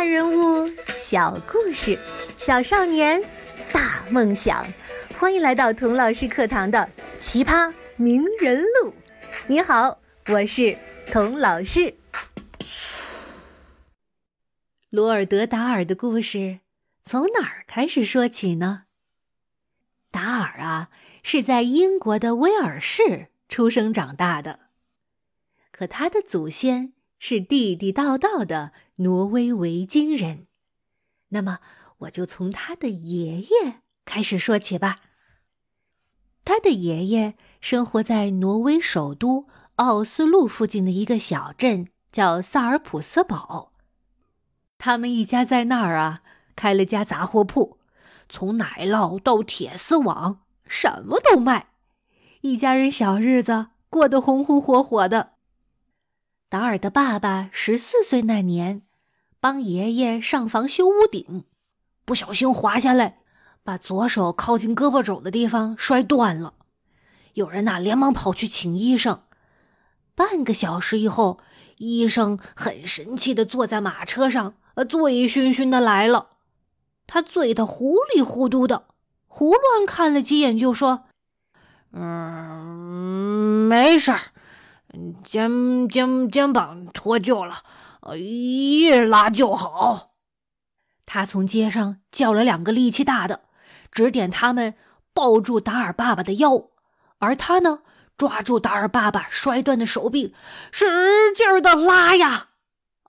大人物，小故事，小少年，大梦想。欢迎来到童老师课堂的《奇葩名人录》。你好，我是童老师。罗尔德·达尔的故事从哪儿开始说起呢？达尔啊，是在英国的威尔士出生长大的，可他的祖先是地地道道的挪威维京人。那么，我就从他的爷爷开始说起吧。他的爷爷生活在挪威首都奥斯陆附近的一个小镇，叫萨尔普斯堡。他们一家在那儿啊，开了家杂货铺，从奶酪到铁丝网，什么都卖。一家人小日子过得红红火火的。达尔的爸爸十四岁那年，帮爷爷上房修屋顶，不小心滑下来。把左手靠近胳膊肘的地方摔断了，有人呐连忙跑去请医生。半个小时以后，医生很神气的坐在马车上，呃，醉醺醺的来了。他醉得糊里糊涂的，胡乱看了几眼，就说：“嗯，没事儿，肩肩肩膀脱臼了，一拉就好。”他从街上叫了两个力气大的。指点他们抱住达尔爸爸的腰，而他呢，抓住达尔爸爸摔断的手臂，使劲的拉呀！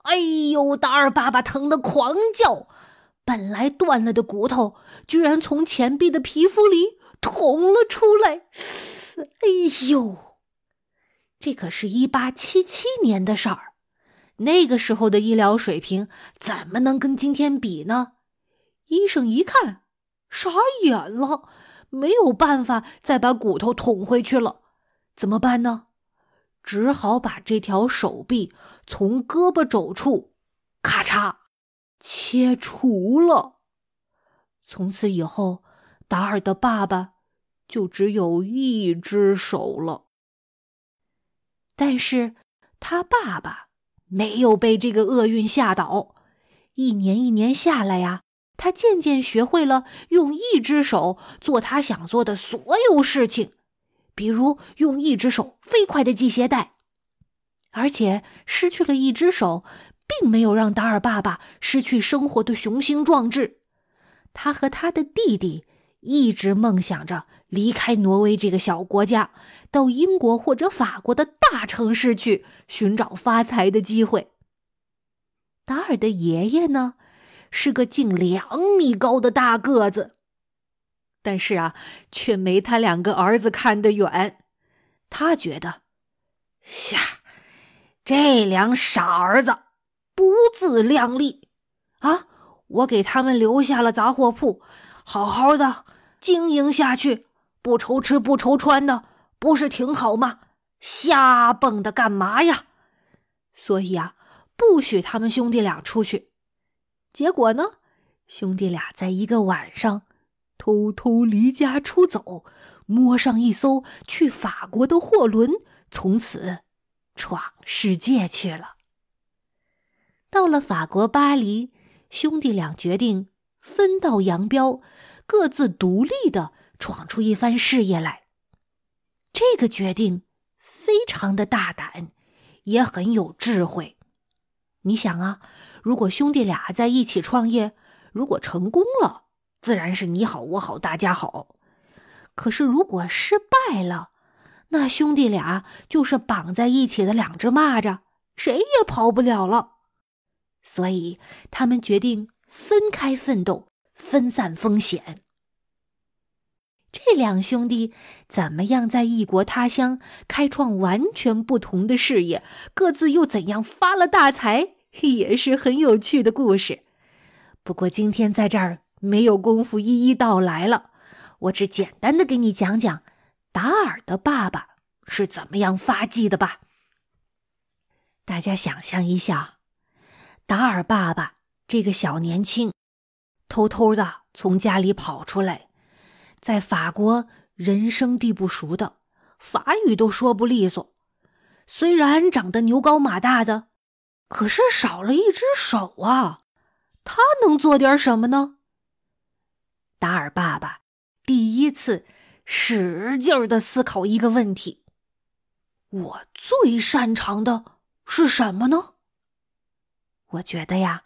哎呦，达尔爸爸疼得狂叫，本来断了的骨头居然从前臂的皮肤里捅了出来。哎呦，这可是一八七七年的事儿，那个时候的医疗水平怎么能跟今天比呢？医生一看。傻眼了，没有办法再把骨头捅回去了，怎么办呢？只好把这条手臂从胳膊肘处咔嚓切除了。从此以后，达尔的爸爸就只有一只手了。但是他爸爸没有被这个厄运吓倒，一年一年下来呀。他渐渐学会了用一只手做他想做的所有事情，比如用一只手飞快的系鞋带。而且失去了一只手，并没有让达尔爸爸失去生活的雄心壮志。他和他的弟弟一直梦想着离开挪威这个小国家，到英国或者法国的大城市去寻找发财的机会。达尔的爷爷呢？是个近两米高的大个子，但是啊，却没他两个儿子看得远。他觉得，呀，这两傻儿子不自量力啊！我给他们留下了杂货铺，好好的经营下去，不愁吃不愁穿的，不是挺好吗？瞎蹦的干嘛呀？所以啊，不许他们兄弟俩出去。结果呢？兄弟俩在一个晚上偷偷离家出走，摸上一艘去法国的货轮，从此闯世界去了。到了法国巴黎，兄弟俩决定分道扬镳，各自独立的闯出一番事业来。这个决定非常的大胆，也很有智慧。你想啊。如果兄弟俩在一起创业，如果成功了，自然是你好我好大家好。可是如果失败了，那兄弟俩就是绑在一起的两只蚂蚱，谁也跑不了了。所以他们决定分开奋斗，分散风险。这两兄弟怎么样在异国他乡开创完全不同的事业？各自又怎样发了大财？也是很有趣的故事，不过今天在这儿没有功夫一一道来了，我只简单的给你讲讲达尔的爸爸是怎么样发迹的吧。大家想象一下，达尔爸爸这个小年轻，偷偷的从家里跑出来，在法国人生地不熟的，法语都说不利索，虽然长得牛高马大的。可是少了一只手啊！他能做点什么呢？达尔爸爸第一次使劲儿的思考一个问题：我最擅长的是什么呢？我觉得呀，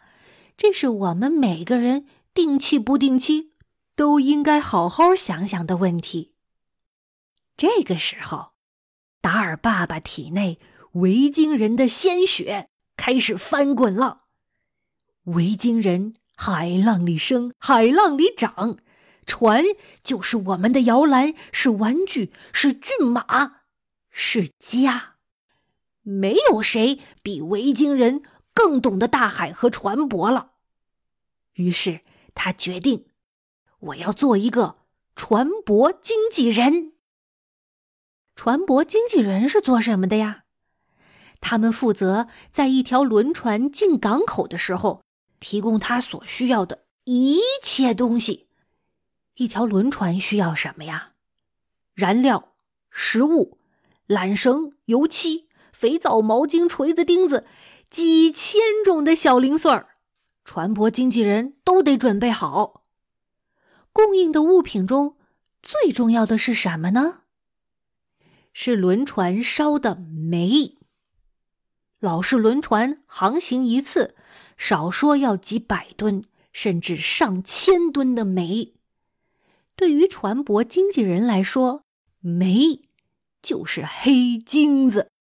这是我们每个人定期不定期都应该好好想想的问题。这个时候，达尔爸爸体内维京人的鲜血开始翻滚了。维京人，海浪里生，海浪里长，船就是我们的摇篮，是玩具，是骏马，是家。没有谁比维京人更懂得大海和船舶了。于是他决定，我要做一个船舶经纪人。船舶经纪人是做什么的呀？他们负责在一条轮船进港口的时候。提供他所需要的一切东西。一条轮船需要什么呀？燃料、食物、缆绳、油漆、肥皂、毛巾、锤子、钉子，几千种的小零碎儿，船舶经纪人都得准备好。供应的物品中最重要的是什么呢？是轮船烧的煤。老式轮船航行一次。少说要几百吨，甚至上千吨的煤。对于船舶经纪人来说，煤就是黑金子。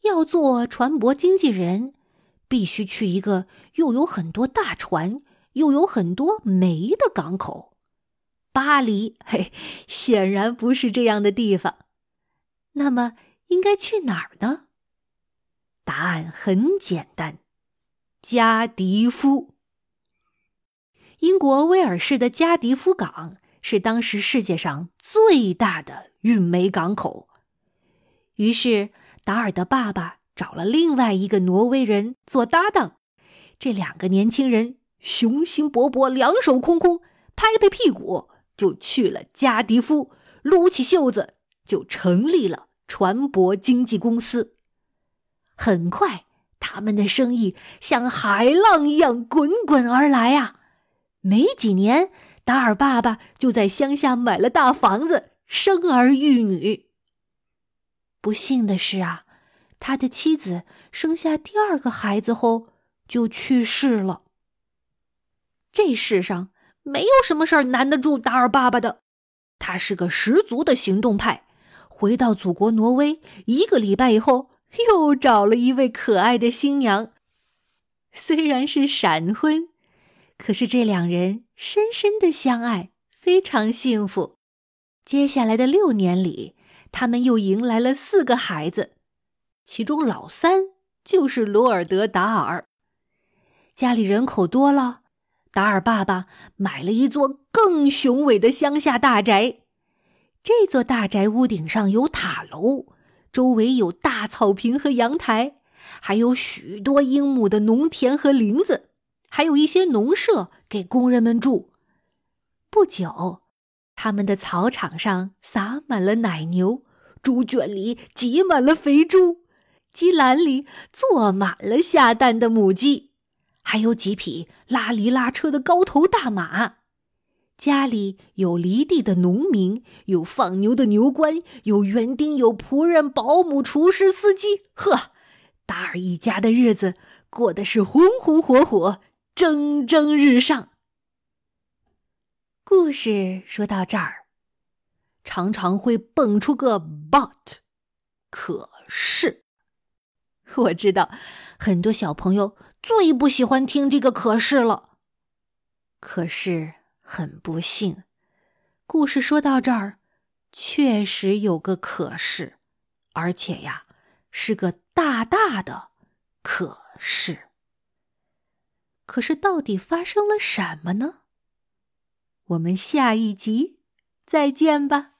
要做船舶经纪人，必须去一个又有很多大船又有很多煤的港口。巴黎，嘿，显然不是这样的地方。那么，应该去哪儿呢？答案很简单。加迪夫，英国威尔士的加迪夫港是当时世界上最大的运煤港口。于是，达尔的爸爸找了另外一个挪威人做搭档。这两个年轻人雄心勃勃，两手空空，拍拍屁股就去了加迪夫，撸起袖子就成立了船舶经纪公司。很快。他们的生意像海浪一样滚滚而来啊！没几年，达尔爸爸就在乡下买了大房子，生儿育女。不幸的是啊，他的妻子生下第二个孩子后就去世了。这世上没有什么事儿难得住达尔爸爸的，他是个十足的行动派。回到祖国挪威一个礼拜以后。又找了一位可爱的新娘，虽然是闪婚，可是这两人深深的相爱，非常幸福。接下来的六年里，他们又迎来了四个孩子，其中老三就是罗尔德·达尔。家里人口多了，达尔爸爸买了一座更雄伟的乡下大宅。这座大宅屋顶上有塔楼。周围有大草坪和阳台，还有许多英亩的农田和林子，还有一些农舍给工人们住。不久，他们的草场上撒满了奶牛，猪圈里挤满了肥猪，鸡栏里坐满了下蛋的母鸡，还有几匹拉犁拉车的高头大马。家里有犁地的农民，有放牛的牛倌，有园丁，有仆人、保姆、厨师、司机。呵，达尔一家的日子过得是红红火火、蒸蒸日上。故事说到这儿，常常会蹦出个 “but”，可是，我知道很多小朋友最不喜欢听这个“可是”了。可是。很不幸，故事说到这儿，确实有个可是，而且呀，是个大大的可是。可是到底发生了什么呢？我们下一集再见吧。